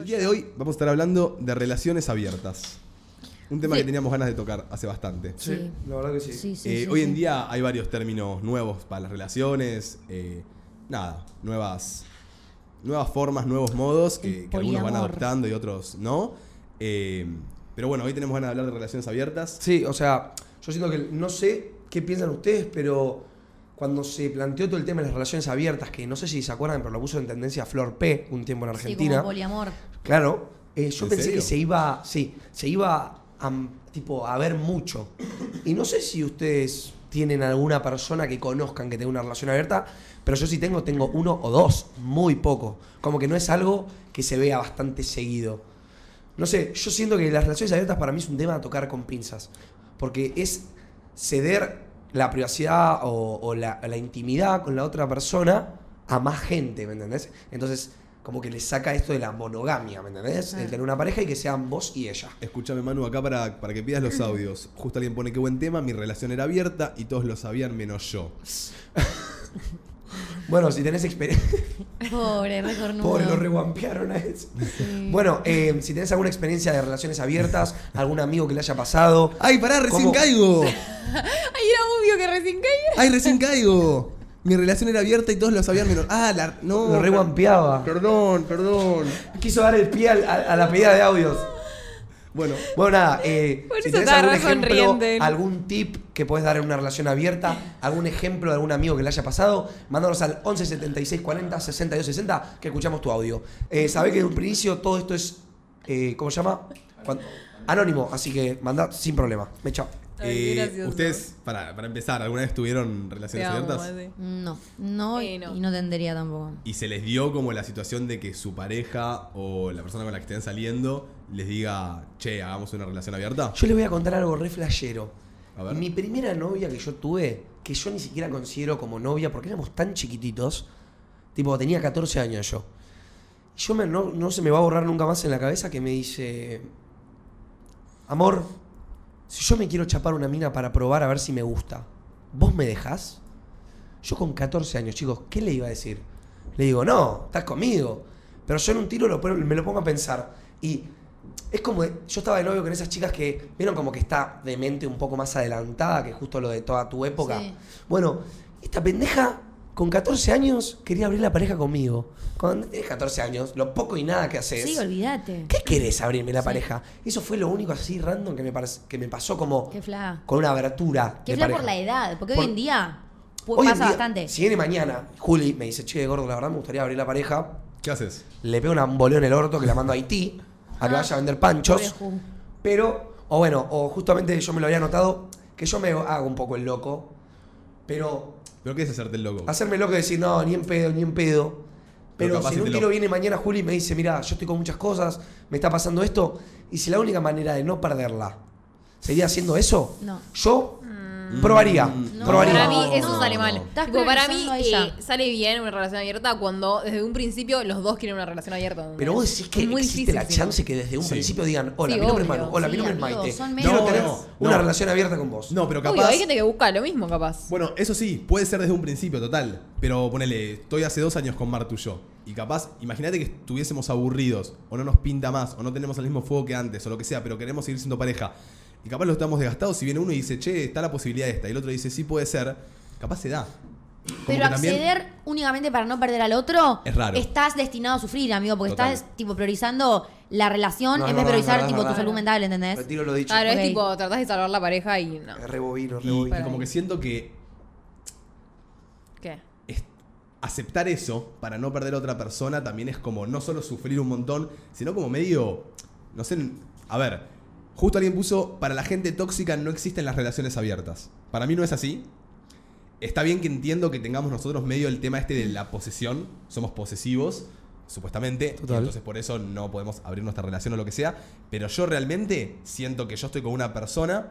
El día de hoy vamos a estar hablando de relaciones abiertas. Un tema Sí. que teníamos ganas de tocar hace bastante. Sí, Sí. la verdad que sí. Sí, sí, Eh, sí, hoy sí. en día hay varios términos nuevos para las relaciones. eh, nada, nuevas, nuevas formas, nuevos modos que, algunos van adoptando y otros no. Eh, pero bueno, hoy tenemos ganas de hablar de relaciones abiertas. Sí, o sea, yo siento que no sé qué piensan ustedes, pero cuando se planteó todo el tema de las relaciones abiertas, que no sé si se acuerdan, pero lo puso en tendencia Flor P un tiempo en Sí, Argentina. como poliamor. Claro, eh, yo ¿En pensé serio? que se iba, sí, se iba a, tipo, a ver mucho. Y no sé si ustedes tienen alguna persona que conozcan que tenga una relación abierta, pero yo sí tengo, tengo uno o dos, muy poco. Como que no es algo que se vea bastante seguido. No sé, yo siento que las relaciones abiertas para mí es un tema a tocar con pinzas. Porque es ceder la privacidad o, o la, la intimidad con la otra persona a más gente, ¿me entendés? Entonces, como que le saca esto de la monogamia, ¿me entendés? El tener una pareja y que sean vos y ella. Escúchame, Manu, acá para, para que pidas los audios. Justo alguien pone qué buen tema, mi relación era abierta y todos lo sabían menos yo. Bueno, si tenés experiencia. Pobre, re cornudo. Pobre, lo reguampearon a eso. Bueno, eh, si tenés alguna experiencia de relaciones abiertas, algún amigo que le haya pasado. ¡Ay, pará, recién ¿Cómo? caigo! Ay, era obvio que recién caía. ¡Ay, recién caigo! Mi relación era abierta y todos lo sabían menos. Ah, la, no. Lo reguampeaba. Perdón, perdón. Quiso dar el pie al- a, a la pedida de audios. Bueno, Bueno, nada, eh, Por si eso tenés algún ejemplo, algún tip que puedes dar en una relación abierta, algún ejemplo de algún amigo que le haya pasado, mándanos al 11 76 40 62 60 que escuchamos tu audio. Eh, sabés que en un principio todo esto es, eh, ¿cómo se llama? Anónimo, así que mandá sin problema. Me chao. Ay, eh, ustedes, para, para empezar, ¿alguna vez tuvieron relaciones amo, abiertas? No, no, Eh, no. y no tendría tampoco. Y se les dio como la situación de que su pareja o la persona con la que estén saliendo les diga, che, hagamos una relación abierta. Yo les voy a contar algo re flashero. A ver. Mi primera novia que yo tuve, que yo ni siquiera considero como novia porque éramos tan chiquititos, tipo tenía 14 años yo. Y yo me- no, no se me va a borrar nunca más en la cabeza que me dice, amor, si yo me quiero chapar una mina para probar a ver si me gusta, ¿vos me dejás? Yo con 14 años, chicos, ¿qué le iba a decir? Le digo, no, estás conmigo. Pero yo en un tiro lo, me lo pongo a pensar. Y es como, de- yo estaba de novio con esas chicas que, vieron como que está de mente un poco más adelantada que justo lo de toda tu época. Sí. Bueno, esta pendeja con 14 años quería abrir la pareja conmigo. Cuando tenés 14 años, lo poco y nada que haces. Sí, olvídate. ¿Qué querés abrirme la Sí. pareja? Eso fue lo único así random que me, parec- que me pasó como Qué fla. con una abertura. Qué de fla pareja. por la edad, porque Por- hoy en día pu- Hoy en pasa día, bastante. Si viene mañana, Juli me dice, che, gordo, la verdad me gustaría abrir la pareja. ¿Qué haces? Le pego una boleo en el orto que la mando a Haití a que Ah, vaya a vender panchos. Pero, o bueno, o justamente yo me lo había notado, que yo me hago un poco el loco. Pero ¿Pero qué es hacerte el loco? hacerme loco y decir, no, ni en pedo, ni en pedo. Pero si en un tiro lo- viene mañana Juli y me dice, mira, yo estoy con muchas cosas, me está pasando esto, y si la única manera de no perderla sería haciendo eso, No. yo probaría. No. probaría. Para mí eso no. sale mal. Estás Tipo, para mí priorizando a ella. eh, sale bien una relación abierta cuando desde un principio los dos quieren una relación abierta. ¿entendés? Pero vos decís que Es muy existe difícil, la si no. chance que desde un Sí. principio digan, hola, Sí, mi nombre es obvio. Manu, hola, mi Sí, nombre es amigos, Maite. son Quiero medios- tener No, una no. relación abierta con vos. No, pero Obvio, capaz. hay gente que busca lo mismo, capaz. Bueno, eso sí, puede ser desde un principio, total. Pero ponele, estoy hace dos años con Martu y yo. Y capaz, imagínate que estuviésemos aburridos, o no nos pinta más, o no tenemos el mismo fuego que antes, o lo que sea, pero queremos seguir siendo pareja. Y capaz lo estamos desgastados. Si viene uno y dice, che, está la posibilidad de esta, y el otro dice, sí puede ser, capaz se da. Como Pero también- acceder únicamente para no perder al otro, Es raro. estás destinado a sufrir, amigo, porque Total. estás tipo priorizando la relación No, en vez de priorizar tipo tu salud mental, ¿entendés? Retiro lo dicho. Claro, Ok. es tipo, tratás de salvar la pareja y no. Rebobino, Y, rebobino. y como que siento que ¿Qué? es- aceptar eso para no perder a otra persona también es como no solo sufrir un montón, sino como medio, no sé, a ver, justo alguien puso, para la gente tóxica no existen las relaciones abiertas. Para mí no es así. Está bien que entiendo que tengamos nosotros medio el tema este de la posesión, somos posesivos, supuestamente, Total. entonces por eso no podemos abrir nuestra relación o lo que sea, pero yo realmente siento que yo estoy con una persona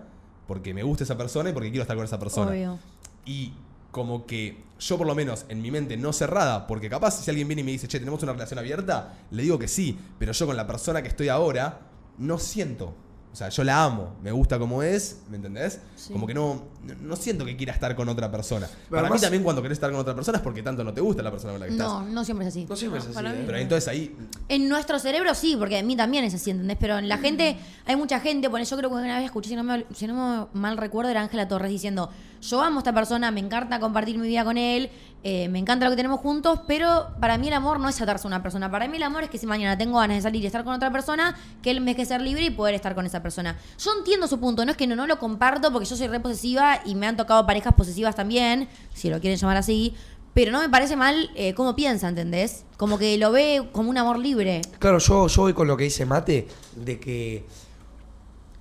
porque me gusta esa persona y porque quiero estar con esa persona. Obvio. Y como que yo por lo menos en mi mente no cerrada, porque capaz si alguien viene y me dice, che, tenemos una relación abierta, le digo que sí, pero yo con la persona que estoy ahora no siento O sea, yo la amo, me gusta como es, ¿me entendés? Sí. Como que no, no, no siento que quiera estar con otra persona. Para además- mí también cuando querés estar con otra persona es porque tanto no te gusta la persona con la que No, estás. no siempre es así. No siempre No, es así. ¿eh? Pero entonces ahí, En nuestro cerebro sí, porque a mí también es así, ¿entendés? Pero en la gente, hay mucha gente, bueno, yo creo que una vez escuché, si no me, si no me mal recuerdo, era Ángela Torres diciendo, yo amo a esta persona, me encanta compartir mi vida con él, eh, me encanta lo que tenemos juntos, pero para mí el amor no es atarse a una persona, para mí el amor es que si mañana tengo ganas de salir y estar con otra persona, que él me deje ser libre y poder estar con esa persona. Yo entiendo su punto, no es que no, no lo comparto porque yo soy re posesiva y me han tocado parejas posesivas también, si lo quieren llamar así. Pero no me parece mal eh, cómo piensa, ¿entendés? Como que lo ve como un amor libre. Claro, yo, yo voy con lo que dice Mate, de que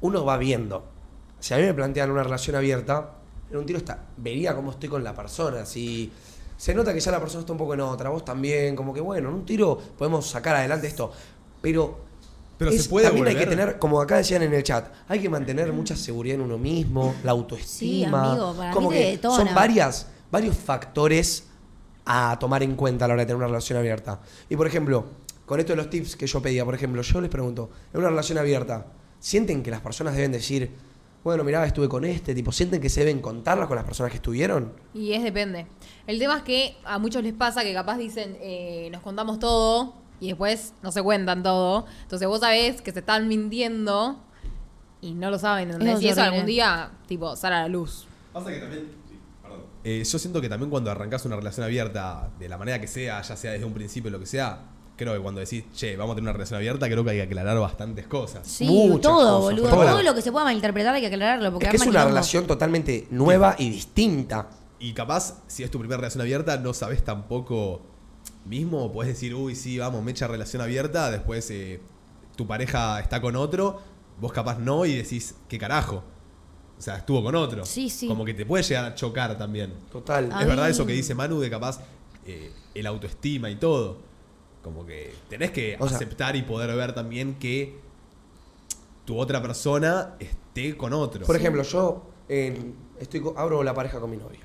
uno va viendo. Si a mí me plantean una relación abierta, en un tiro está, vería cómo estoy con la persona. Si se nota que ya la persona está un poco en otra, vos también, como que bueno, en un tiro podemos sacar adelante esto. Pero, Pero es- se puede también hay que tener, como acá decían en el chat, hay que mantener mucha seguridad en uno mismo, la autoestima. Sí, amigo, para como mí te que detona. son varias, varios factores a tomar en cuenta a la hora de tener una relación abierta. Y por ejemplo, con esto de los tips que yo pedía, por ejemplo, yo les pregunto, en una relación abierta, ¿sienten que las personas deben decir, bueno, mirá, estuve con este, tipo, ¿sienten que se deben contarlas con las personas que estuvieron? Y es depende. El tema es que a muchos les pasa que capaz dicen, eh, nos contamos todo y después no se cuentan todo. Entonces vos sabés que se están mintiendo y no lo saben, ¿entendés? Y eso algún día, tipo, sale a la luz. Pasa que también. perdón. Eh, yo siento que también cuando arrancás una relación abierta, de la manera que sea, ya sea desde un principio lo que sea, creo que cuando decís, che, vamos a tener una relación abierta, creo que hay que aclarar bastantes cosas. Sí, Muchas todo, cosas, boludo. Todo lo que se pueda malinterpretar hay que aclararlo. Porque Es que es una relación totalmente nueva y distinta. Y capaz, si es tu primera relación abierta, no sabes tampoco mismo, o podés decir, uy, sí, vamos, mecha relación abierta, después eh, tu pareja está con otro, vos capaz no, y decís, ¿qué carajo? O sea, estuvo con otro. Sí, sí. Como que te puede llegar a chocar también. Total. A es verdad mí- eso que dice Manu de capaz eh, el autoestima y todo. Como que tenés que O sea- aceptar y poder ver también que tu otra persona esté con otro. Por ejemplo, yo eh, estoy abro la pareja con mi novio.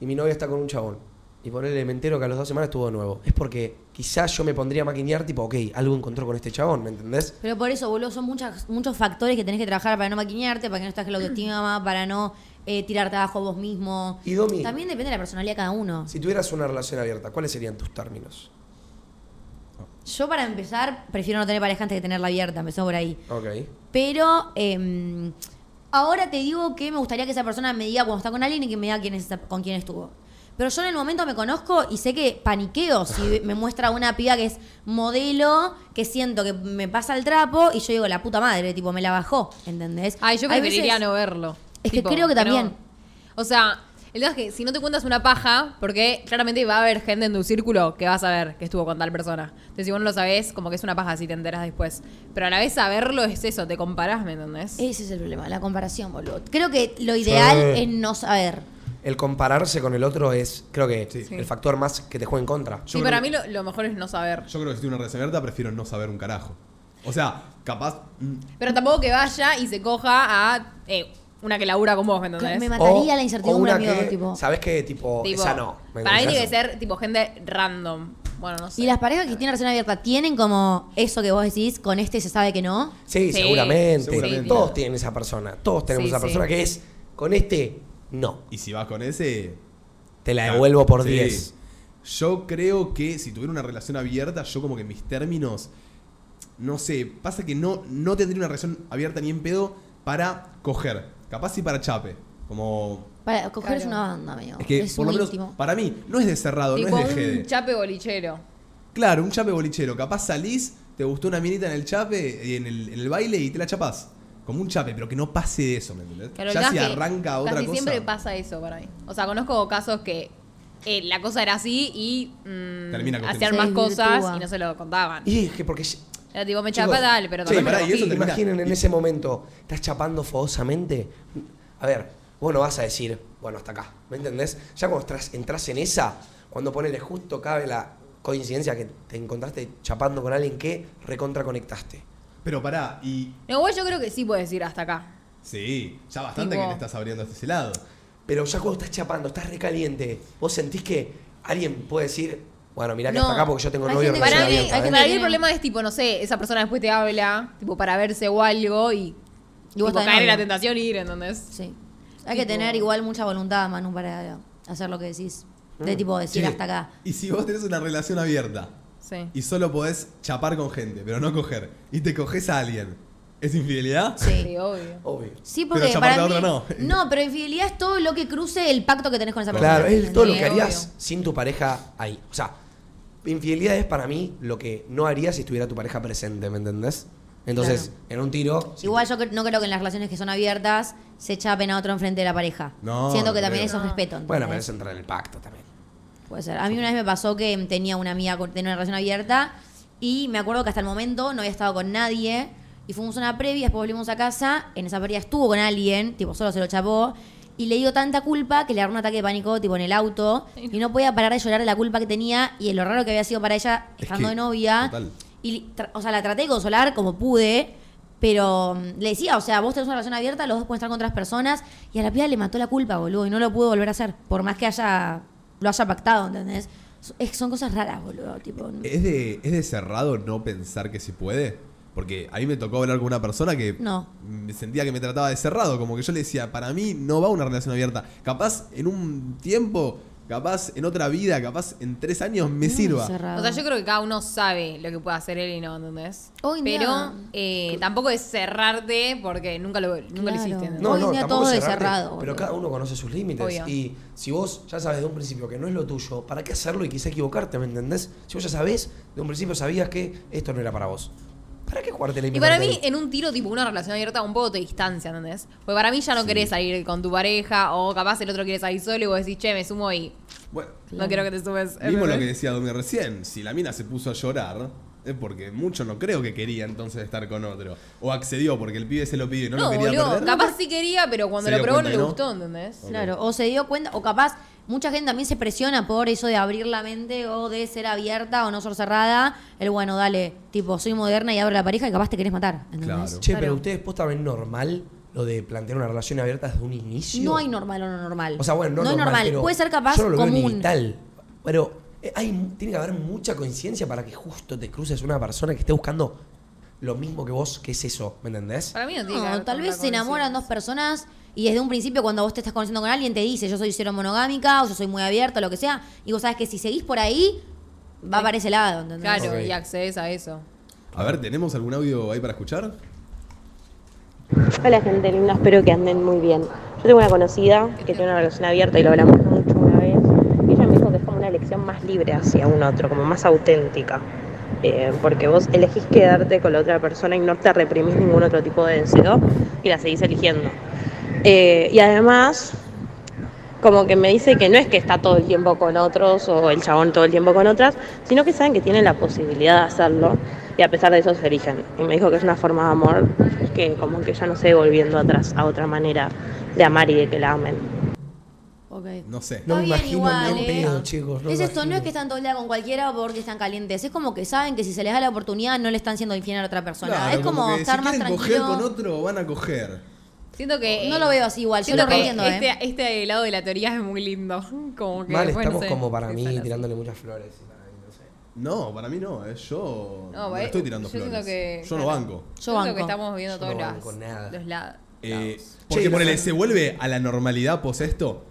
Y mi novia está con un chabón. Y ponerle, me entero que a las dos semanas estuvo de nuevo. Es porque quizás yo me pondría a maquinear, tipo, ok, algo encontró con este chabón, ¿me entendés? Pero por eso, boludo, son muchas, muchos factores que tenés que trabajar para no maquinearte, para que no estés la autoestima, para no eh, tirarte abajo vos mismo. Y Domi, También depende de la personalidad de cada uno. si tuvieras una relación abierta, ¿cuáles serían tus términos? Yo, para empezar, prefiero no tener pareja antes de tenerla abierta, empezó por ahí. Ok. Pero eh, ahora te digo que me gustaría que esa persona me diga cuando está con alguien y que me diga quién es esa- con quién estuvo. Pero yo en el momento me conozco y sé que paniqueo si me muestra una piba que es modelo, que siento que me pasa el trapo y yo digo, la puta madre, tipo, me la bajó, ¿entendés? Ay, yo Hay preferiría veces- no verlo. Es que creo que también. O sea, el tema es que si no te cuentas una paja, porque claramente va a haber gente en tu círculo que va a saber que estuvo con tal persona. Entonces, si vos no lo sabés, como que es una paja si te enteras después. Pero a la vez saberlo es eso, te comparás, ¿me entendés? Ese es el problema, la comparación, boludo. Creo que lo ideal Sí. es no saber. El compararse con el otro es, creo que, Sí. el factor más que te juega en contra. sí, Yo para creo- mí lo, lo mejor es no saber. Yo creo que si en una relación abierta, prefiero no saber un carajo. O sea, capaz. mm, Pero tampoco que vaya y se coja a eh, una que labura con vos, ¿me entendés? Me mataría la incertidumbre, amigo, que, tipo. ¿Sabes qué? Tipo, Tipo, esa no. ¿me Para mí tiene que ser tipo gente random. Bueno, no sé. Y las parejas que tienen relación abierta tienen como eso que vos decís, con este se sabe que no. Sí, Sí, seguramente. seguramente. Todos tienen esa persona. Todos tenemos Sí, esa sí. persona que es, con este, no. Y si vas con ese. Te la devuelvo por sí. 10. Yo creo que si tuviera una relación abierta, yo como que mis términos. No sé, pasa que no, no tendría una relación abierta ni en pedo para coger. Capaz sí para chape. Como. Para coger Claro. es una banda, amigo. Es que es por muy lo menos íntimo. para mí no es de cerrado, tipo no es de un jede. chape bolichero. Claro, un chape bolichero. Capaz salís, te gustó una minita en el chape, y en el, en el baile y te la chapás. Como un chape, pero que no pase de eso, ¿me entendés? Claro, el ya si que arranca otra casi cosa. siempre pasa eso para mí. O sea, conozco casos que eh, la cosa era así y mm, Termina con hacían Se más desvirtúa. cosas y no se lo contaban. Y es que porque Era tipo, me Chicos, chapa dale, pero sí, también pará, me y eso cogí. termina- Imaginen en ese momento, estás chapando fogosamente. A ver, vos no vas a decir, bueno, hasta acá, ¿me entendés? Ya cuando estás, entras en esa, cuando ponele justo cabe la coincidencia que te encontraste chapando con alguien que recontra conectaste. Pero pará, y. No, igual yo creo que sí puedes ir hasta acá. Sí, ya bastante Tipo- que te estás abriendo hasta ese lado. Pero ya cuando estás chapando, estás recaliente, vos sentís que alguien puede decir, bueno, mirá que No. hasta acá porque yo tengo Hay novio gente que Para mí, sí, abierta, hay ¿eh? gente para mí que el problema es tipo, no sé, esa persona después te habla, tipo, para verse o algo y Y vos Tipo, caer en la tentación y ir, ¿entendés? Sí. Hay que Tipo- tener igual mucha voluntad, Manu, para hacer lo que decís. De Mm. tipo decir Che, hasta acá. Y si vos tenés una relación abierta Sí. y solo podés chapar con gente, pero no coger, y te coges a alguien, ¿es infidelidad? Sí. Sí, obvio. Obvio. Sí, porque Pero chaparte para a mí, otra no. no, pero infidelidad es todo lo que cruce el pacto que tenés con esa persona. Claro, es todo lo que harías obvio. sin tu pareja ahí. O sea, infidelidad es para mí lo que no harías si estuviera tu pareja presente, ¿me entendés? Entonces, en un tiro. Igual yo no creo que en las relaciones que son abiertas se chapen a otro enfrente de la pareja. No, Siento que no también creo. eso es respeto. Bueno, pero ¿entendés? eso entra en el pacto también. Puede ser. A mí una vez me pasó que tenía una amiga con tenía una relación abierta y me acuerdo que hasta el momento no había estado con nadie y fuimos a una previa, después volvimos a casa, en esa previa estuvo con alguien, tipo solo se lo chapó y le dio tanta culpa que le agarró un ataque de pánico tipo en el auto y no podía parar de llorar de la culpa que tenía y de lo raro que había sido para ella Es estando que, de novia. total. Y o sea, la traté de consolar como pude. Pero mm, le decía, o sea, vos tenés una relación abierta, los dos pueden estar con otras personas, y a la piba le mató la culpa, boludo, y no lo pudo volver a hacer, por más que haya lo haya pactado, ¿entendés? Es- son cosas raras, boludo, tipo. ¿Es de, ¿Es de cerrado no pensar que se puede? Porque a mí me tocó hablar con una persona que No. me sentía que me trataba de cerrado, como que yo le decía, para mí no va una relación abierta. Capaz en un tiempo, capaz en otra vida, capaz en tres años me sirva. cerrado. O sea, yo creo que cada uno sabe lo que puede hacer él y no, ¿entendés? Hoy Pero día- eh, tampoco es cerrarte porque nunca lo, nunca lo Claro. hiciste. ¿entendés? No, Hoy en día tampoco todo es cerrarte, cerrado, Pero boludo. cada uno conoce sus límites. Obvio. Y si vos ya sabes de un principio que no es lo tuyo, ¿para qué hacerlo y quizá equivocarte, ¿me entendés? Si vos ya sabés, de un principio sabías que esto no era para vos. ¿Para qué jugarte la Y para mí, en un tiro, tipo una relación abierta, un poco te distancia, ¿entendés? Porque para mí ya no querés salir con tu pareja, o capaz el otro quiere salir solo y vos decís, che, me sumo y Bueno, no quiero que te subes. mismo lo que decía Domi recién, si la mina se puso a llorar, es porque mucho no creo que quería entonces estar con otro. O accedió porque el pibe se lo pidió y no, No, lo quería boludo, perder. capaz sí quería, pero cuando Se lo dio probó no cuenta le que no. gustó, ¿entendés? Claro, o se dio cuenta, o capaz mucha gente también se presiona por eso de abrir la mente o de ser abierta o no ser cerrada. El bueno, dale, tipo, soy moderna y abro la pareja y capaz te querés matar. ¿entendés? Claro. Che, Claro. pero ustedes posta ven normal lo de plantear una relación abierta desde un inicio. No hay normal o no normal. O sea, bueno, no, no es normal, normal. pero Puede ser capaz yo no lo veo ni común. vital. Pero eh, hay, tiene que haber mucha coincidencia para que justo te cruces una persona que esté buscando lo mismo que vos, que es eso, ¿me entendés? Para mí no tiene que No, ver tal vez se enamoran dos personas y desde un principio cuando vos te estás conociendo con alguien te dice yo soy cero monogámica o yo soy muy abierta o lo que sea y vos sabes que si seguís por ahí va para ese lado, ¿entendés? Claro, Ok. y accedes a eso. A ver, ¿tenemos algún audio ahí para escuchar? Hola gente linda, espero que anden muy bien. Yo tengo una conocida que tiene una relación abierta y lo hablamos mucho una vez. Y ella me dijo que es como una elección más libre hacia un otro, como más auténtica. Eh, porque vos elegís quedarte con la otra persona y no te reprimís ningún otro tipo de deseo y la seguís eligiendo. Eh, y además, como que me dice que no es que está todo el tiempo con otros o el chabón todo el tiempo con otras, sino que saben que tienen la posibilidad de hacerlo y a pesar de eso se eligen. Y me dijo que es una forma de amor que como que ya no sé volviendo atrás a otra manera de amar y de que la amen. No sé. No me bien imagino igual, ni en ¿eh? pedo, chicos. no es esto, no es que están todo el día con cualquiera porque están calientes. Es como que saben que si se les da la oportunidad no le están siendo infiel a la otra persona. Claro, es como, que estar si más quieren tranquilo. coger con otro, van a coger. Siento que. No lo veo así igual, yo Siento lo que entiendo, este, ¿eh? este lado de la teoría es muy lindo. Como que Mal, no estamos sé como para mí así. tirándole muchas flores. y para mí, no sé. No, para mí no, eh, yo No, no, eh, estoy tirando yo flores. que- yo no banco. Yo banco. que estamos viendo Yo todos no las- banco nada. los lados. Eh, Che, porque la- ponele, se vuelve a la normalidad pos esto.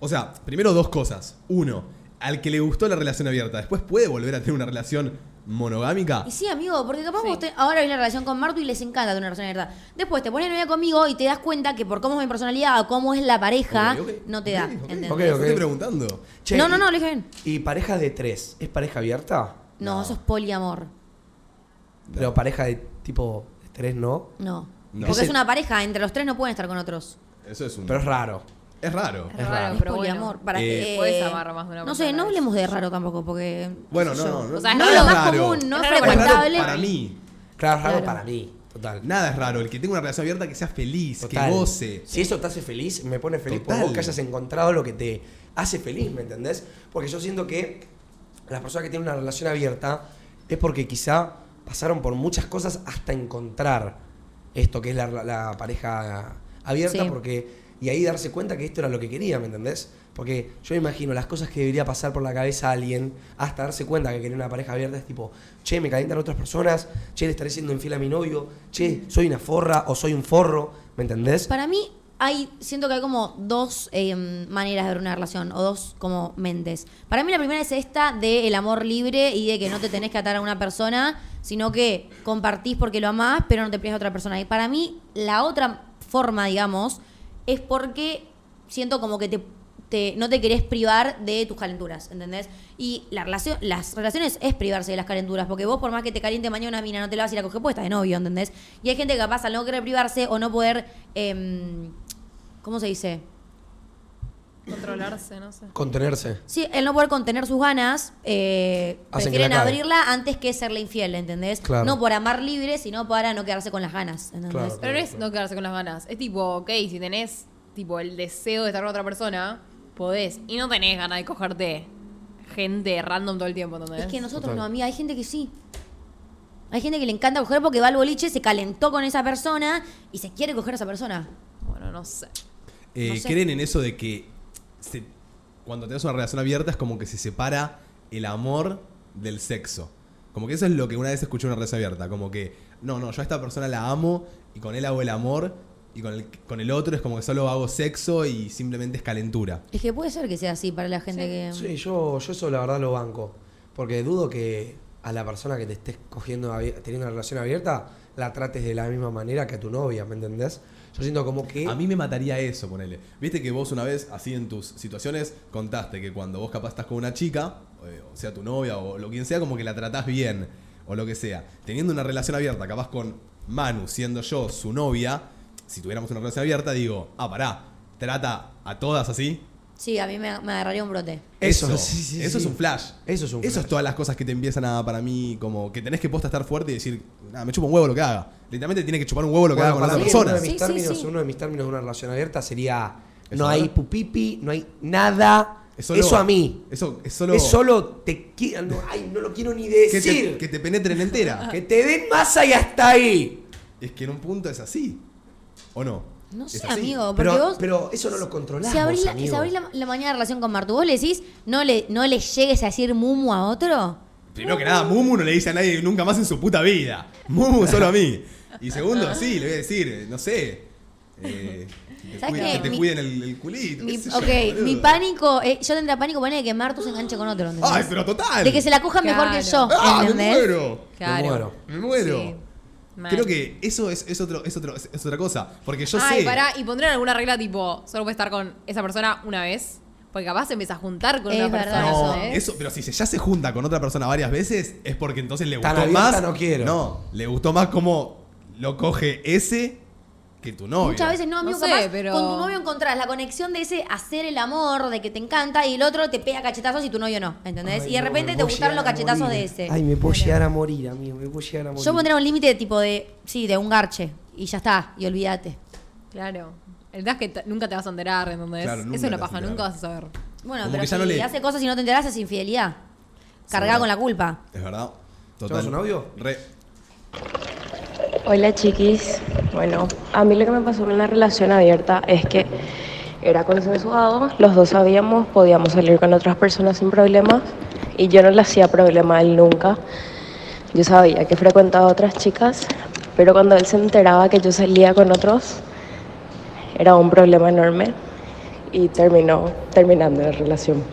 O sea, primero dos cosas. Uno, al que le gustó la relación abierta, después puede volver a tener una relación monogámica. Y sí, amigo, porque capaz Sí. vos te- ahora hay una relación con Martu y les encanta tener una relación abierta. Después te pones novia conmigo y te das cuenta que por cómo es mi personalidad o cómo es la pareja, Ok, ok. no te da. Ok, ok. ¿entendés? Ok, Te ok. Estoy preguntando. Che, no, no, no, lo dije bien. ¿Y pareja de tres? ¿Es pareja abierta? No, No. eso es poliamor. Pero pareja de tipo de tres no. No. No. Porque Ese- es una pareja, entre los tres no pueden estar con otros. Eso es un. Pero es raro. Es raro. Es raro, pero poliamor. bueno. Para Eh, que, Puedes amar más de una No sé, persona no a la hablemos de raro tampoco, porque. Bueno, no, no. O sea, no es lo raro. más raro. común, no Es es raro Es raro frecuentable. para mí. Claro, es raro Claro. para mí. Total. Nada es raro. El que tenga una relación abierta que sea feliz, Total. que goce. Si eso te hace feliz, me pone feliz por Total. vos que hayas encontrado lo que te hace feliz, ¿me entendés? Porque yo siento que las personas que tienen una relación abierta es porque quizá pasaron por muchas cosas hasta encontrar esto que es la, la pareja abierta, Sí. porque y ahí darse cuenta que esto era lo que quería, ¿me entendés? Porque yo me imagino las cosas que debería pasar por la cabeza a alguien hasta darse cuenta que quería una pareja abierta es tipo, che, me calientan otras personas, che, le estaré siendo infiel a mi novio, che, soy una forra o soy un forro, ¿me entendés? Para mí, hay, siento que hay como dos eh, maneras de ver una relación, o dos como mentes. Para mí la primera es esta de amor libre y de que no te tenés que atar a una persona, sino que compartís porque lo amás, pero no te privas a otra persona. Y para mí, la otra forma, digamos, es porque siento como que te, te- no te querés privar de tus calenturas, ¿entendés? Y la relación, las relaciones es privarse de las calenturas, porque vos por más que te caliente mañana una mina, no te la vas a ir a coger puesta de novio, ¿entendés? Y hay gente que capaz al no querer privarse o no poder, em, ¿cómo se dice? Controlarse, no sé. Contenerse. Sí, el no poder contener sus ganas, eh, prefieren abrirla antes que serle infiel, ¿entendés? Claro. No por amar libre, sino para no quedarse con las ganas, ¿entendés? Claro. Pero no es no quedarse con las ganas. Es tipo, ok, si tenés tipo el deseo de estar con otra persona, podés. Y no tenés ganas de cogerte gente random todo el tiempo, ¿entendés? Es que nosotros Total. no, amiga, hay gente que sí. Hay gente que le encanta coger porque va al boliche, se calentó con esa persona y se quiere coger a esa persona. Bueno, no sé. Eh, No sé. ¿Creen en eso de que se- cuando tenés una relación abierta es como que se separa el amor del sexo? Como que eso es lo que una vez escuché en una relación abierta. Como que, no, no, yo a esta persona la amo y con él hago el amor y con el, con el otro es como que solo hago sexo y simplemente es calentura. Es que puede ser que sea así para la gente que. Sí, yo, yo eso la verdad lo banco. Porque dudo que a la persona que te estés cogiendo, teniendo una relación abierta, la trates de la misma manera que a tu novia, ¿me entendés? Siento como que... A mí me mataría eso, ponele. Viste que vos una vez, así en tus situaciones, contaste que cuando vos capaz estás con una chica, eh, o sea tu novia o lo quien sea, como que la tratás bien, o lo que sea. Teniendo una relación abierta, capaz con Manu, siendo yo su novia, si tuviéramos una relación abierta, digo, ah, pará, trata a todas así. Sí, a mí me, me agarraría un brote. Eso, eso, sí, sí, eso sí. es un flash. Eso es un Eso flash. es todas las cosas que te empiezan a, para mí, como que tenés que posta estar fuerte y decir, nada, me chupa un huevo lo que haga. Literalmente tiene que chupar un huevo lo que Bueno, haga con la mí, persona. Uno de, mis términos, sí. uno de mis términos de una relación abierta sería ¿Eso no hay pupipi, no hay nada. Es solo- eso a mí. Eso es solo. Es solo te quiero, no, ay, no lo quiero ni que decir. te, que te penetren entera. Que te den masa y hasta ahí. Es que en un punto es así. ¿O no? No sé, así. amigo, porque Pero, vos. pero eso no lo controlás. si abrís, vos, la, amigo. si abrís la, la mañana de relación con Martu, vos le decís, no le, no le llegues a decir mumu a otro. Primero que nada, Mumu no le dice a nadie nunca más en su puta vida. Mumu solo a mí. Y segundo, sí, le voy a decir, no sé. eh, que te, ¿Sabes cuiden, qué? que te Mi- cuiden el, el culito. Mi- yo, ok, boludo. mi pánico, eh, yo tendría pánico poner de que Martu se enganche con otro, ¿entendés? Ay, pero total. De que se la coja mejor que yo, Claro. ¡Ah, me muero! Claro. Me muero. Me muero. Sí. Mal. Creo que eso es, es, otro, es, otro, es, es otra cosa. Porque yo Ay, sé. pará, y pondrían alguna regla tipo, solo puedes estar con esa persona una vez. Porque capaz se empieza a juntar con Es una verdad persona. No, ¿sabes? eso, pero si se ya se junta con otra persona varias veces, es porque entonces le Tan gustó abierta más. no quiero. No, le gustó más cómo lo coge ese que tu novio. Muchas veces no, amigo, No sé, capaz pero- con tu novio encontrás la conexión de ese hacer el amor, de que te encanta, y el otro te pega cachetazos y tu novio no, ¿entendés? Ay, y de no, repente te gustaron los cachetazos morir. de ese. Ay, me puedo llegar a morir, amigo. Me puedo llegar a morir. Yo pondría un límite de tipo de, sí, de un garche, y ya está, y olvídate. Claro. El verdad es que nunca te vas a enterar, ¿entendés? Claro, nunca Eso es una paja, nunca vas a saber. Bueno, Como pero que ya si no le- hace cosas y no te enterás es infidelidad. Cargá verdad. con la culpa. Es verdad. ¿Tenemos un audio? Re. Hola chiquis. Bueno, a mí lo que me pasó en una relación abierta es que era consensuado, los dos sabíamos, podíamos salir con otras personas sin problemas y yo no le hacía problema a él nunca. Yo sabía que frecuentaba a otras chicas, pero cuando él se enteraba que yo salía con otros, era un problema enorme y terminó terminando la relación.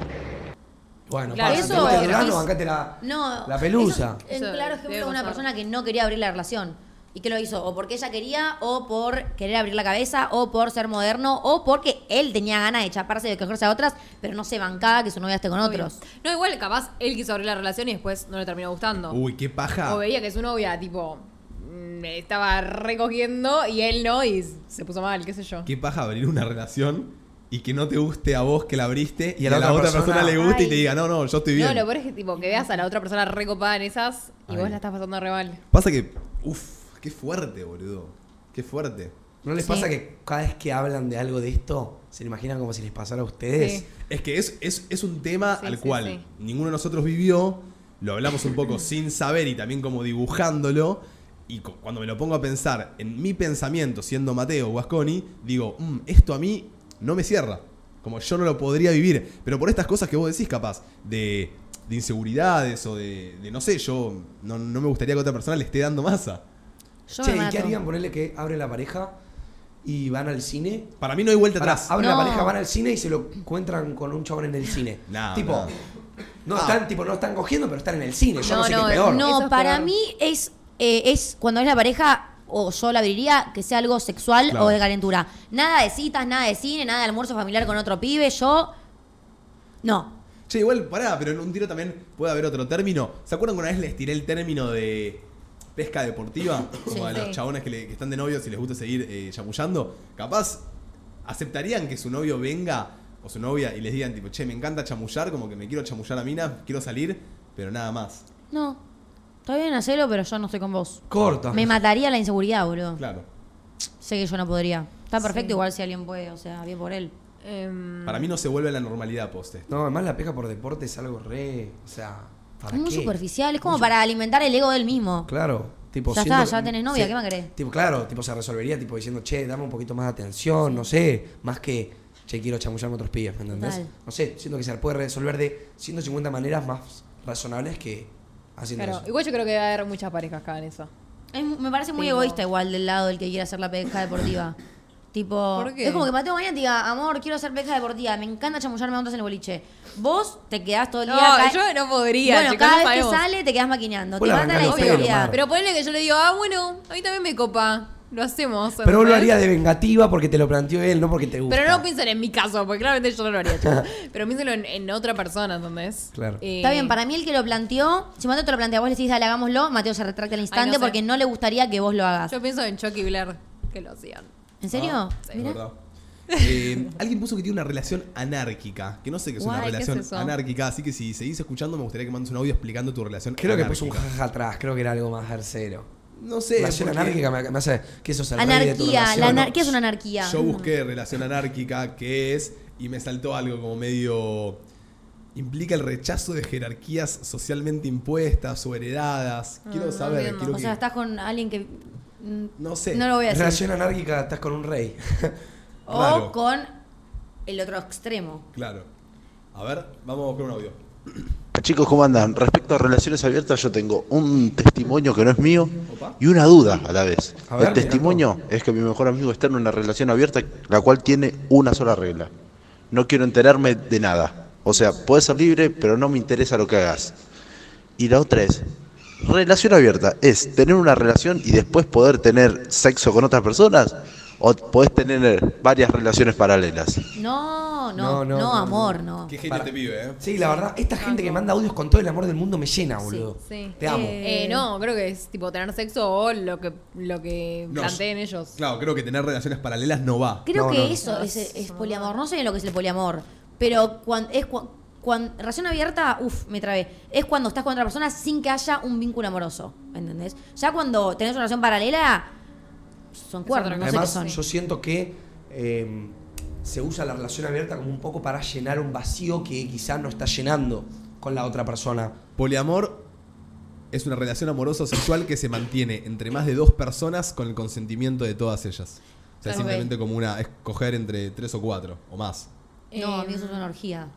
Bueno, Claro, pasa, eso ¿te gusta el es- la, No. la pelusa. eso es Eso un claro de una pasar. persona que no quería abrir la relación. ¿Y que lo hizo? O porque ella quería, o por querer abrir la cabeza, o por ser moderno, o porque él tenía ganas de chaparse y de cogerse a otras, pero no se bancaba que su novia esté con Obvio. otros. No, igual capaz él quiso abrir la relación y después no le terminó gustando. Uy, qué paja. O veía que su novia, tipo, mm, estaba recogiendo y él no y se puso mal, qué sé yo. Qué paja abrir una relación y que no te guste a vos que la abriste y, a la, otra persona, persona- le guste y te diga, no, no, yo estoy bien. No, lo peor es que, tipo, que veas a la otra persona recopada en esas y Ay. vos la estás pasando re mal. Pasa que, uff, qué fuerte, boludo. Qué fuerte. ¿No les Sí. pasa que cada vez que hablan de algo de esto, se lo imaginan como si les pasara a ustedes? Sí. Es que es, es, es un tema Sí, al sí, cual sí. ninguno de nosotros vivió, lo hablamos un poco sin saber y también como dibujándolo. Y cu- cuando me lo pongo a pensar en mi pensamiento, siendo Mateo Guasconi, digo, "Mm, esto a mí no me cierra. Como yo no lo podría vivir. Pero por estas cosas que vos decís, capaz, de, de inseguridades o de, de no sé, yo no, no me gustaría que otra persona le esté dando masa. Yo Che, me ¿y mato. qué harían? Ponerle que abre la pareja y van al cine. Para mí no hay vuelta Pará, atrás. abre la No. pareja, van al cine y se lo encuentran con un chabón en el cine. No, tipo, no. no, Ah. están, tipo, no están cogiendo, pero están en el cine. Yo no, No, sé no, qué es peor. No, Eso es para peor. mí es, eh, es cuando es la pareja, o yo la abriría, que sea algo sexual Claro. o de calentura. Nada de citas, nada de cine, nada de almuerzo familiar con otro pibe. Yo. No. Che, igual, pará, pero en un tiro también puede haber otro término. ¿Se acuerdan que una vez les tiré el término de pesca deportiva? Como Sí. a los Sí. chabones que, le- que están de novios y les gusta seguir eh, chamullando. Capaz, ¿aceptarían que su novio venga o su novia y les digan, tipo, che, me encanta chamullar, como que me quiero chamullar a mina, quiero salir, pero nada más? No. Está bien hacerlo, pero yo no estoy con vos. Corta. Me mataría la inseguridad, boludo. Claro. Sé que yo no podría. Está perfecto Sí. igual si alguien puede, o sea, bien por él. Em, Para mí no se vuelve a la normalidad poste. No, además la pesca por deporte es algo re. O sea, ¿para Es muy qué? superficial, es como para alimentar el ego del mismo. Claro. Tipo, Ya siento está, ya tenés novia, sí, ¿qué más querés? Tipo, claro, tipo se resolvería tipo diciendo, che, dame un poquito más de atención, no sé, más que, che, quiero chamullarme a otros pibes, ¿me entendés? Total. No sé, siento que se puede resolver de 150 maneras más razonables que haciendo claro, eso. igual yo creo que va a haber muchas parejas acá en eso. Es- me parece muy Tipo- egoísta igual del lado del que quiere hacer la pesca deportiva. Tipo, ¿Por qué? es como que Mateo mañana te diga, amor, quiero hacer pesca deportiva, me encanta chamullarme ondas en el boliche. Vos te quedás todo el día No, yo no podría. Bueno, chicos, cada vez que sale te quedás maquineando. Vos te la mata la inseguridad. Pero ponele que yo le digo, ah, bueno, a mí también me copa. Lo hacemos. Pero vos lo harías de vengativa porque te lo planteó él, no porque te gusta. Pero no piensen en mi caso, porque claramente yo no lo haría, chicos. Pero piénsenlo en, en otra persona, ¿entendés? Claro. Eh, Está bien, para mí el que lo planteó, si Mateo te lo plantea, vos le decís, dale, hagámoslo, Mateo se retracta al instante no sé. porque no le gustaría que vos lo hagas. Yo pienso en Chucky Blair, que lo hacían. ¿En serio? Ah, es Mirá. verdad. Eh, alguien puso que tiene una relación anárquica, que no sé qué es una ¿qué es relación eso? anárquica, así que si seguís escuchando me gustaría que mandes un audio explicando tu relación Creo que puso un anárquica. jaja atrás, creo que era algo más tercero. No sé, Relación porque anárquica me, me hace que eso de tu Anarquía, relación. la anarquía es una anarquía. Yo busqué relación anárquica, que es, y me saltó algo como medio... Implica el rechazo de jerarquías socialmente impuestas o heredadas. Quiero Ah, no saber, quiero O que- sea, estás con alguien que. Mm, No sé. No lo voy a decir. Relación anárquica, estás con un rey. O con el otro extremo. Claro. A ver, vamos con un audio. Chicos, ¿cómo andan? Respecto a relaciones abiertas, yo tengo un testimonio que no es mío y una duda a la vez. A ver, El testimonio es que mi mejor amigo está en una relación abierta, la cual tiene una sola regla. No quiero enterarme de nada. O sea, puedes ser libre, pero no me interesa lo que hagas. Y la otra es, relación abierta, ¿es tener una relación y después poder tener sexo con otras personas? ¿O podés tener varias relaciones paralelas? No, no, No, no, no, no, amor, no. Qué Para- te pibe, eh. Sí, la verdad, esta gente que manda audios con todo el amor del mundo me llena, boludo. Sí. Te amo. Eh, no, creo que es tipo tener sexo o lo que, lo que No, planteen ellos. Claro, creo que tener relaciones paralelas no va. Creo No, que no. eso es, es poliamor. No sé lo que es el poliamor. Pero cuando es cuando, relación abierta, uff, me trabé. Es cuando estás con otra persona sin que haya un vínculo amoroso. ¿Entendés? Ya cuando tenés una relación paralela, son cuernos, no sé qué Además, son. yo siento que eh, se usa la relación abierta como un poco para llenar un vacío que quizás no está llenando con la otra persona. Poliamor es una relación amorosa sexual que se mantiene entre más de dos personas con el consentimiento de todas ellas. O sea, simplemente como una escoger entre tres o cuatro o más. No, a Eh, mí eso es una orgía.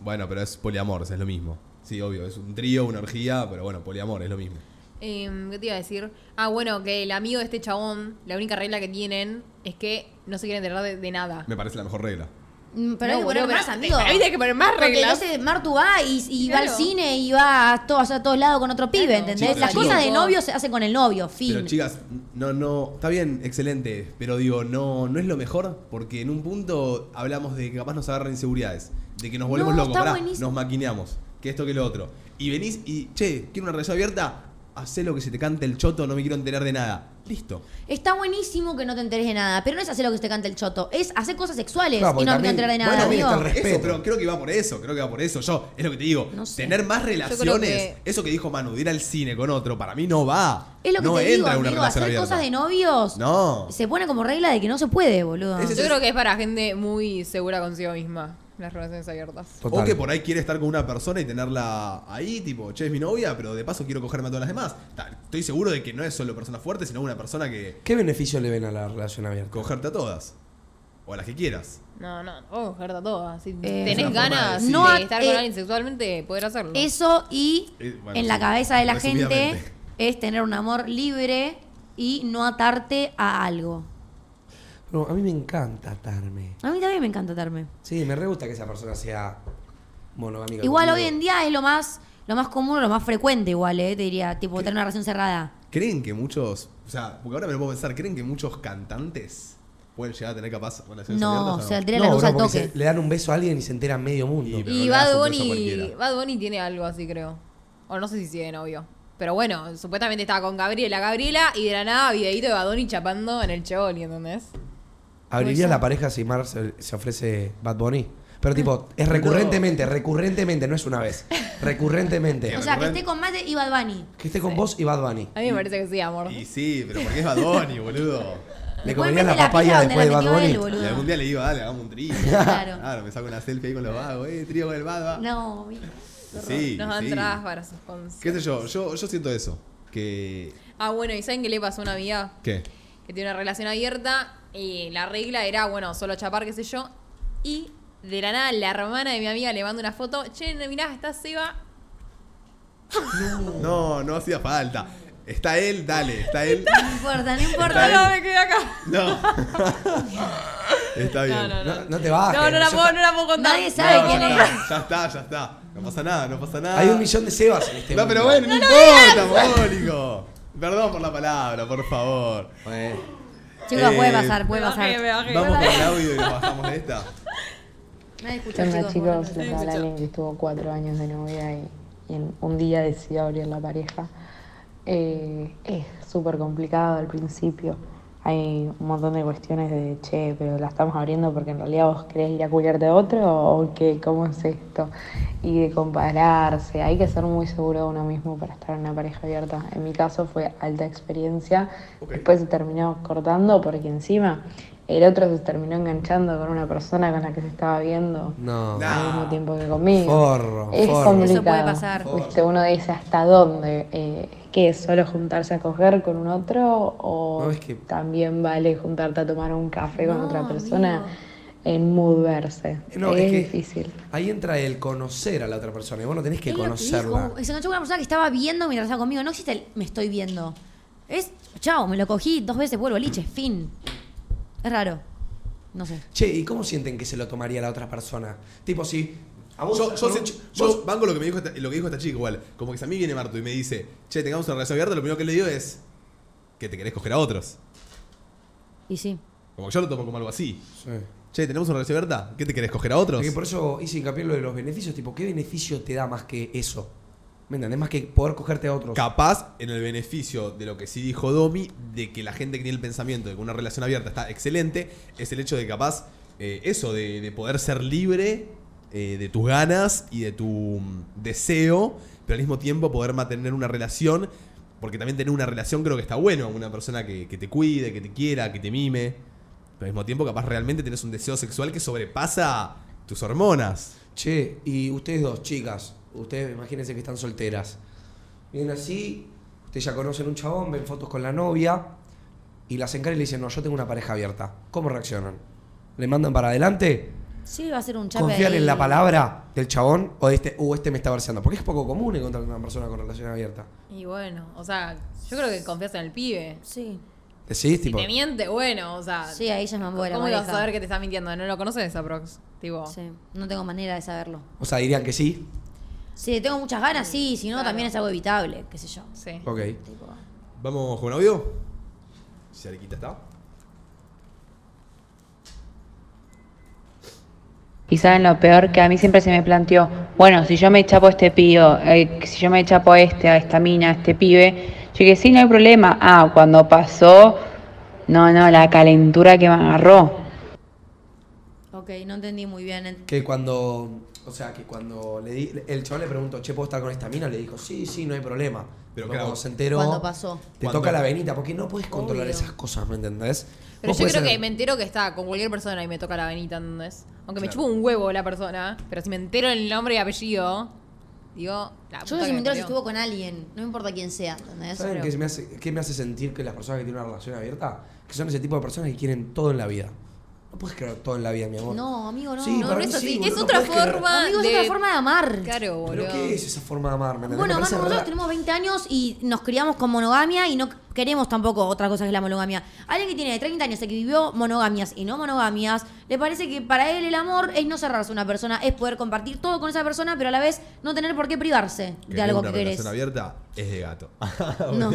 Bueno, pero es poliamor, es lo mismo. Sí, obvio, es un trío, una orgía, pero bueno, poliamor es lo mismo. Em, ¿Qué te iba a decir? Ah, bueno, que el amigo de este chabón, la única regla que tienen es que no se quieren enterar de, de nada. Me parece la mejor regla. Mm, Pero No, hay que poner boludo, más, pero- amigo. ahí tenés que poner más Porque reglas. entonces Martu va y, y va al cine y va a todos, a todos lados con otro pibe, Claro. ¿entendés? Las cosas de novio se hacen con el novio, fin. Pero chicas, no, no, está bien, excelente, pero digo, no, no es lo mejor, porque en un punto hablamos de que capaz nos agarran inseguridades, de que nos volvemos No, locos, está pará, nos maquineamos, que esto que lo otro. Y venís y, che, quiero una relación abierta, hacé lo que se te cante el choto, no me quiero enterar de nada. Listo. Está buenísimo que no te enteres de nada, pero no es hacer lo que te cante el choto, es hacer cosas sexuales Claro, y no te también- enterar de nada, bueno, amigo. está el respeto. Eso, pero creo que va por eso, creo que va por eso. Yo, es lo que te digo, No sé. tener más relaciones, que- eso que dijo Manu, de ir al cine con otro, para mí no va. Es lo que no te entra digo, en una amigo, relación hacer abierta. cosas de novios No. se pone como regla de que no se puede, boludo. Yo creo que es para gente muy segura consigo misma, las relaciones abiertas. Total. O que por ahí quiere estar con una persona y tenerla ahí, tipo, che, es mi novia, pero de paso quiero cogerme a todas las demás. Estoy seguro de que no es solo persona fuerte, sino una persona que ¿Qué beneficio le ven a la relación abierta? cogerte a todas. O las que quieras. No, no, oh, cogerte a todas. Si Eh, tenés ganas de de, decir. estar No, con eh, alguien sexualmente, poder hacerlo. Eso y Eh, bueno, en la cabeza de la gente es tener un amor libre y no atarte a algo. No, a mí me encanta atarme. A mí también me encanta atarme. Sí, me re gusta que esa persona sea monogámica. Igual conmigo. hoy en día es lo más lo más común o lo más frecuente igual, eh, te diría, tipo tener una relación cerrada. ¿Creen que muchos, o sea, porque ahora me lo puedo pensar, ¿creen que muchos cantantes pueden llegar a tener capaz relaciones No, abiertas o sea, no? la No, luz al toque. se- le dan un beso a alguien y se entera medio mundo. Y- y no Bad Bunny. Bad Bunny tiene algo así, creo. O no sé si sigue novio. Pero bueno, supuestamente estaba con Gabriela, Gabriela, y de la nada videíto de Bad Bunny chapando en el Chevoli, ¿entendés? ¿Abriría la pareja si Mar se, se ofrece Bad Bunny? Pero tipo, es recurrentemente, recurrentemente, no es una vez. Recurrentemente. O sea, que esté con de y Bad Bunny. Que esté con vos y Bad Bunny. A mí me parece que sí, amor. Y sí, pero porque es Bad Bunny, boludo. ¿Le comerías la la papaya después de Bad Bunny? él, boludo. Y algún día le digo, dale, hagamos un trío. Claro. Claro, me saco una selfie ahí con los vagos, eh, trío con el Bad No, Sí, Nos dan sí. entradas para sus conciertos. ¿Qué sé yo? Yo, yo siento eso. Que. Ah, bueno, ¿y saben qué le pasó a una amiga? ¿Qué? Que tiene una relación abierta y la regla era, bueno, solo chapar, qué sé yo. Y de la nada la hermana de mi amiga le manda una foto, che, mirá, está Seba. No, no hacía falta. Está él, dale, está él. no importa, no importa. No, me quedé acá. No. Está bien. No, no, No, no te bajes. No, no la puedo, no la puedo contar. Nadie sabe No, quién ya es. está, ya está, ya está. No pasa nada, no pasa nada. Hay un millón de Sebas en este No, pero bueno, no, importa, Mónico. Perdón por la palabra, por favor. Bueno. Chicos, puede Eh, pasar, puede Me bajé, me pasar. bajé. Vamos con el audio y nos bajamos de esta. Nadie ¿Qué escucha, onda chicos. chicos? Les habla alguien que estuvo cuatro años de novia y, y en un día decidió abrir la pareja. Eh, es súper complicado al principio. Hay un montón de cuestiones de, che, pero la estamos abriendo porque en realidad vos querés ir a culiarte a otro o qué, cómo es esto. Y de compararse, hay que ser muy seguro de uno mismo para estar en una pareja abierta. En mi caso fue alta experiencia, después se terminó cortando porque encima el otro se terminó enganchando con una persona con la que se estaba viendo No. Al mismo tiempo que conmigo. Forro, es forro. complicado. Eso puede pasar. ¿Viste? Uno dice hasta dónde. Eh, ¿Qué es? ¿Solo juntarse a coger con un otro? ¿O No, es que- también vale juntarte a tomar un café con No, otra persona amigo. en mood verse? No, es, es que difícil. Ahí entra el conocer a la otra persona. Y vos no tenés que que conocerla. dijo. Se enganchó con una persona que estaba viendo mientras estaba conmigo. No existe el me estoy viendo. Es, chao, me lo cogí dos veces, vuelvo liche, fin. Es raro. No sé. Che, ¿y cómo sienten que se lo tomaría la otra persona? Tipo, si. A vos, Yo, yo, banco lo que, me dijo esta, lo que dijo esta chica igual. Como que si a mí viene Marto y me dice, che, tengamos una relación abierta, lo primero que le digo es que te querés coger a otros. Y sí. Como que yo lo tomo como algo así. Sí. Che, ¿tenemos una relación abierta? ¿Qué te querés coger a otros? Porque por eso hice hincapié en lo de los beneficios. Tipo, ¿qué beneficio te da más que eso? ¿Me entendés? Más que poder cogerte a otros. Capaz, en el beneficio de lo que sí dijo Domi, de que la gente que tiene el pensamiento de que una relación abierta está excelente, es el hecho de capaz, eh, eso, de, de poder ser libre eh, de tus ganas y de tu mm, deseo, pero al mismo tiempo poder mantener una relación, porque también tener una relación creo que está bueno, una persona que, te cuide, que te quiera, que te mime, pero al mismo tiempo capaz realmente tenés un deseo sexual que sobrepasa tus hormonas. Che, y ustedes dos, chicas, ustedes imagínense que están solteras. Vienen así, ustedes ya conocen un chabón, ven fotos con la novia y las encaran y le dicen, no, yo tengo una pareja abierta. ¿Cómo reaccionan? ¿Le mandan para adelante? Sí, va a ser un chape ¿Confían ahí. en la palabra del chabón o de este, uh, este me está verseando? Porque es poco común encontrar una persona con relación abierta. Y bueno, o sea, yo creo que confías en el pibe. Sí. ¿Decís? Si Tipo, te miente, bueno, o sea. Sí, ahí ya me voy la ¿Cómo ibas a saber que te está mintiendo? ¿No lo conoces a Prox? Tipo. Sí, no tengo manera de saberlo. o sea, dirían que sí. Si tengo muchas ganas, sí, si no, Claro. también es algo evitable, qué sé yo. Sí. Ok. Tipo, ¿Vamos con audio? Si Arequita está. Y saben lo peor que a mí siempre se me planteó, bueno, si yo me chapo a este pío, eh, si yo me chapo a este, a esta mina, a este pibe, yo dije, sí, no hay problema. Ah, cuando pasó, no, no, la calentura que me agarró. ok, no entendí muy bien. en- Que cuando, o sea, que cuando le di, el chabón le preguntó, che, ¿puedo estar con esta mina? Le dijo, sí, sí, no hay problema. Pero claro, cuando se enteró, pasó. te toca la venita, porque no puedes controlar Obvio. esas cosas, ¿me entendés? Pero Vos yo creo ser- que me entero que está con cualquier persona y me toca la venita, ¿entendés? Aunque me Claro. chupo un huevo la persona, pero si me entero el nombre y apellido, digo, la Yo puta no que sé me entero si estuvo con alguien, no me importa quién sea, ¿entendés? ¿Saben qué me, hace, qué me hace sentir que las personas que tienen una relación abierta, que son ese tipo de personas que quieren todo en la vida? No puedes creer todo en la vida, mi amor. No, amigo, no. Sí, No, para no mí es así. sí, es otra no podés creer. forma Amigo, es de... otra forma de amar. Claro, boludo. ¿Pero qué es esa forma de amar? ¿Me entendés? Bueno, Me parece nosotros tenemos 20 años y nos criamos con monogamia y no queremos tampoco otra cosa que la monogamia. Alguien que tiene 30 años y que vivió monogamias y no monogamias, le parece que para él el amor es no cerrarse a una persona, es poder compartir todo con esa persona, pero a la vez no tener por qué privarse de algo una que querés. relación abierta es de gato. No.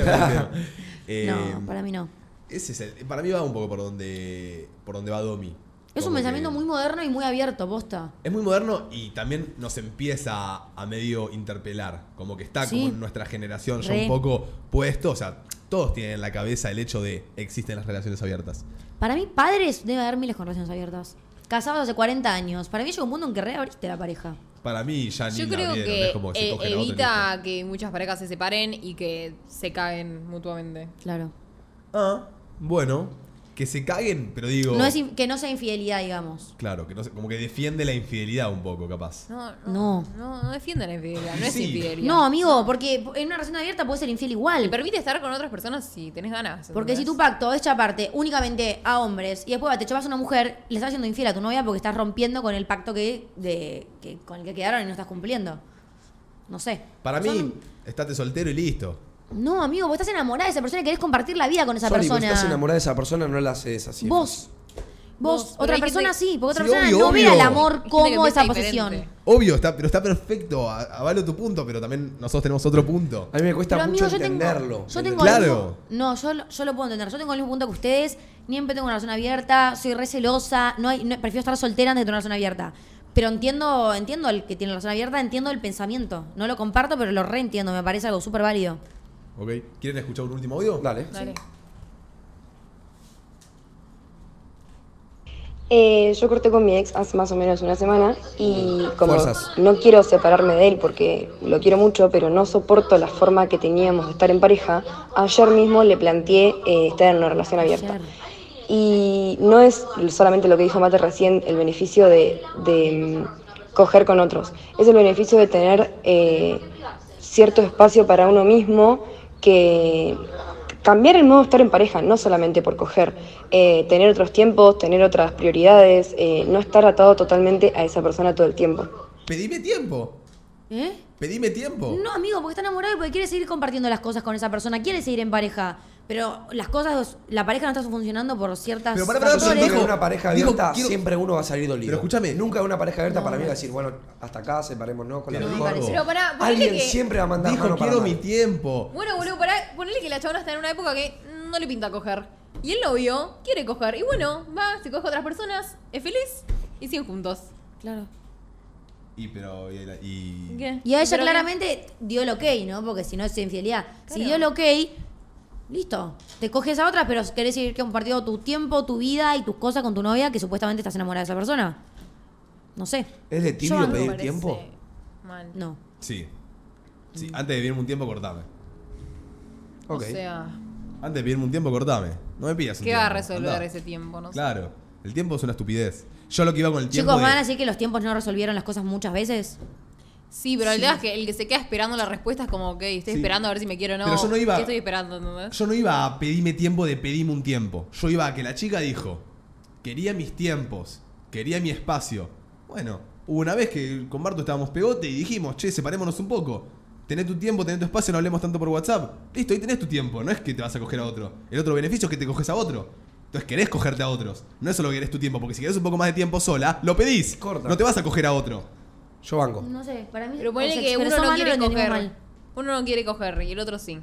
Eh, No, para mí no. Ese es el- para mí va un poco por donde, por donde va Domi. Es un pensamiento que- muy moderno y muy abierto, posta. Es muy moderno y también nos empieza a medio interpelar. Como que está Sí. como en nuestra generación ya un poco puesto. O sea, todos tienen en la cabeza el hecho de existen las relaciones abiertas. Para mí, padres debe haber miles con relaciones abiertas. Casados hace 40 años. Para mí llega un punto en que reabriste la pareja. Para mí ya ni Yo creo vieron, que es como que se eh, evita que muchas parejas se separen y que se caguen mutuamente. Claro. Ah, bueno, que se caguen, pero digo. No es in- que no sea infidelidad, digamos. Claro, que no sé, como que defiende la infidelidad un poco, capaz. No, No. no, no, no defiende la infidelidad, no es Sí. infidelidad. No, amigo, porque en una relación abierta puede ser infiel Te igual. permite estar con otras personas si tenés ganas. Porque si ¿entendés? tu pacto es chaparte únicamente a hombres y después te chapas a una mujer, le estás haciendo infiel a tu novia porque estás rompiendo con el pacto que, de, que con el que quedaron y no estás cumpliendo. No sé. Para mí, Son- estate soltero y listo. No, amigo, vos estás enamorada de esa persona y querés compartir la vida con esa Sorry, persona. estás enamorada de esa persona, no la haces así. Vos. Vos, otra persona sí, porque otra Sí, persona obvio, no ve obvio. al amor Hay gente que como esa posesión. Obvio, está, pero está perfecto. a- Avalo tu punto, pero también nosotros tenemos otro punto. A mí me cuesta Pero, mucho amigo, yo tengo- entenderlo. Yo ¿me tengo el Claro. mismo- no, yo, lo- yo lo puedo entender. Yo tengo el mismo punto que ustedes. Siempre tengo una relación abierta. Soy re celosa. No hay, no- prefiero estar soltera antes de tener una relación abierta. Pero entiendo, entiendo el que tiene una relación abierta, entiendo el pensamiento. No lo comparto, pero lo reentiendo. Me parece algo súper válido. ¿Ok? ¿Quieren escuchar un último audio? Dale. Dale. Eh, yo corté con mi ex hace más o menos una semana y como Fuerzas. no quiero separarme de él porque lo quiero mucho, pero no soporto la forma que teníamos de estar en pareja, ayer mismo le planteé eh, estar en una relación abierta. Y no es solamente lo que dijo Mate recién, el beneficio de, de, mm, coger con otros, es el beneficio de tener eh, cierto espacio para uno mismo que cambiar el modo de estar en pareja, no solamente por coger, eh, tener otros tiempos, tener otras prioridades, eh, no estar atado totalmente a esa persona todo el tiempo. Pedime tiempo. ¿Eh? Pedime tiempo. No, amigo, porque está enamorado y porque quiere seguir compartiendo las cosas con esa persona. Quiere seguir en pareja. Pero las cosas, la pareja no está funcionando por ciertas Pero para, para, que en dijo- una pareja abierta quiero- siempre uno va a salir dolido. Pero escúchame. Nunca una pareja abierta No, para mí va a decir, bueno, hasta acá, separémonos con la Pero mejor. dijo- Pero pará, Alguien que... siempre va a mandar Dijo, mano para quiero mal. mi tiempo. Bueno, boludo, pará, ponele que la chabona está en una época que no le pinta coger. Y el novio quiere coger. Y bueno, va, se coge a otras personas, es feliz y siguen juntos. Claro. Y pero. Y, y- ¿Qué? Y a ella Pero que- claramente dio el ok, ¿no? Porque si no es infidelidad. Si dio el ok, listo. Te coges a otra, pero querés seguir compartiendo tu tiempo, tu vida y tus cosas con tu novia que supuestamente estás enamorada de esa persona. No sé. ¿Es de tibio pedir tiempo? Mal. No. Sí. Sí, antes de pedirme un tiempo, cortame. Ok. O sea, Antes de pedirme un tiempo, cortame. No me pidas un ¿qué tiempo. va a resolver andá. ese tiempo? No sé. Claro. El tiempo es una estupidez. Yo lo que iba con el tiempo. Chicos, de- ¿van a decir que los tiempos no resolvieron las cosas muchas veces? Sí, pero el tema es que el que se queda esperando la respuesta es como, ok, estoy Sí. esperando a ver si me quiero o no. Pero yo no iba- ¿Qué estoy esperando? ¿entendés? Yo no iba a pedirme tiempo de pedirme un tiempo. Yo iba a que la chica dijo, quería mis tiempos, quería mi espacio. Bueno, hubo una vez que con Barto estábamos pegote y dijimos, che, separémonos un poco. Tenés tu tiempo, tenés tu espacio, no hablemos tanto por WhatsApp. Listo, ahí tenés tu tiempo. No es que te vas a coger a otro. El otro beneficio es que te coges a otro. Entonces querés cogerte a otros. No es solo que querés tu tiempo, porque si querés un poco más de tiempo sola, lo pedís. Corta. No te vas a coger a otro. Yo banco. No sé, para mí Pero ponele que uno no quiere coger. Uno no quiere coger y el otro sí.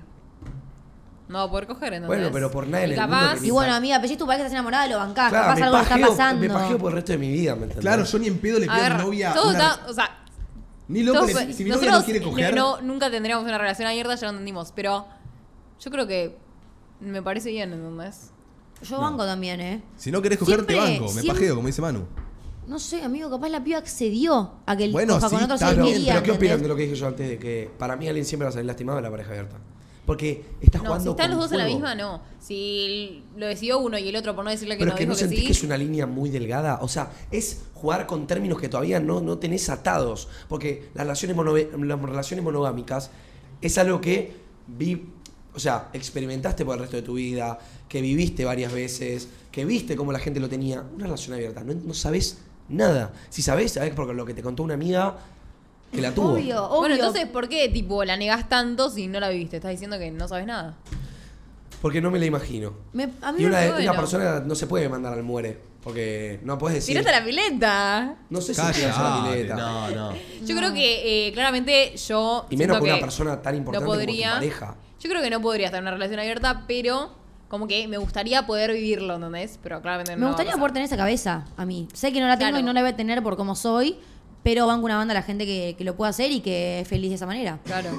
No va a poder coger, entonces. Bueno, pero por nada en Y el mundo capaz, que Y bueno, amiga, pero si tu pareja estás enamorada, lo bancás. Claro, capaz me algo le está pajeo, pasando. me pajeo por el resto de mi vida, ¿me entendés? Claro, yo ni en pedo le pido a mi novia. todo una- está, o sea, Ni loco, todos- le- si mi novia no quiere coger. no- nunca tendríamos una relación abierta, ya lo entendimos. Pero yo creo que me parece bien, ¿entendés? Yo banco también, ¿eh? Si no querés coger, te Siempre- banco. Me siempre- pajeo, como dice Manu. No sé, amigo, capaz la piba accedió a que él Bueno, coja sí, con otros está y él bien, quería, Pero ¿qué opinan ¿entendés? de lo que dije yo antes? De que para mí alguien siempre va a salir lastimado de la pareja abierta. Porque estás No, jugando si están con los dos en la fuego. misma, no. Si lo decidió uno y el otro por no decirle que Pero no es que no dijo que sentís sí. que es una línea muy delgada. O sea, es jugar con términos que todavía no, no tenés atados. Porque las relaciones, las relaciones monogámicas es algo que vi o sea, experimentaste por el resto de tu vida, que viviste varias veces, que viste cómo la gente lo tenía. Una relación abierta, no, no sabes nada. Si sabes, sabes porque lo que te contó una amiga que la tuvo. Obvio, obvio. Bueno, entonces, ¿por qué tipo la negás tanto si no la viviste? Estás diciendo que no sabes nada. Porque no me la imagino. Me- a mí Y no una, me- una persona no se puede mandar al muere. Porque no puedes decir. Tiraste a la pileta. No sé si tiras a la pileta. no, no. Yo creo que eh, claramente yo. Y menos con una persona tan importante no como tu podría. pareja. Yo creo que no podría estar en una relación abierta, pero como que me gustaría poder vivirlo, ¿entendés? Pero claramente no. Me va a gustaría pasar. poder tener esa cabeza a mí. Sé que no la tengo Claro. y no la voy a tener por cómo soy, pero banco una banda a la gente que, que lo pueda hacer y que es feliz de esa manera. Claro.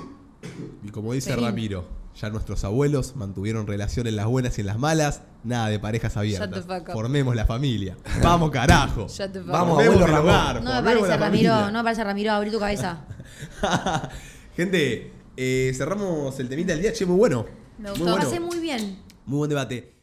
Y como dice. Ramiro, ya nuestros abuelos mantuvieron relación en las buenas y en las malas, nada de parejas abiertas. Shut the fuck up. Formemos la familia. Vamos, carajo. Shut the fuck Vamos, up. Formemos abuelo el Ramón. hogar, No me formemos parece, la Ramiro, familia. no me parece, Ramiro, abrir tu cabeza. Gente, eh, cerramos el temita del día, che, muy bueno. Me gustó. Lo bueno. pasé muy bien. Muy buen debate.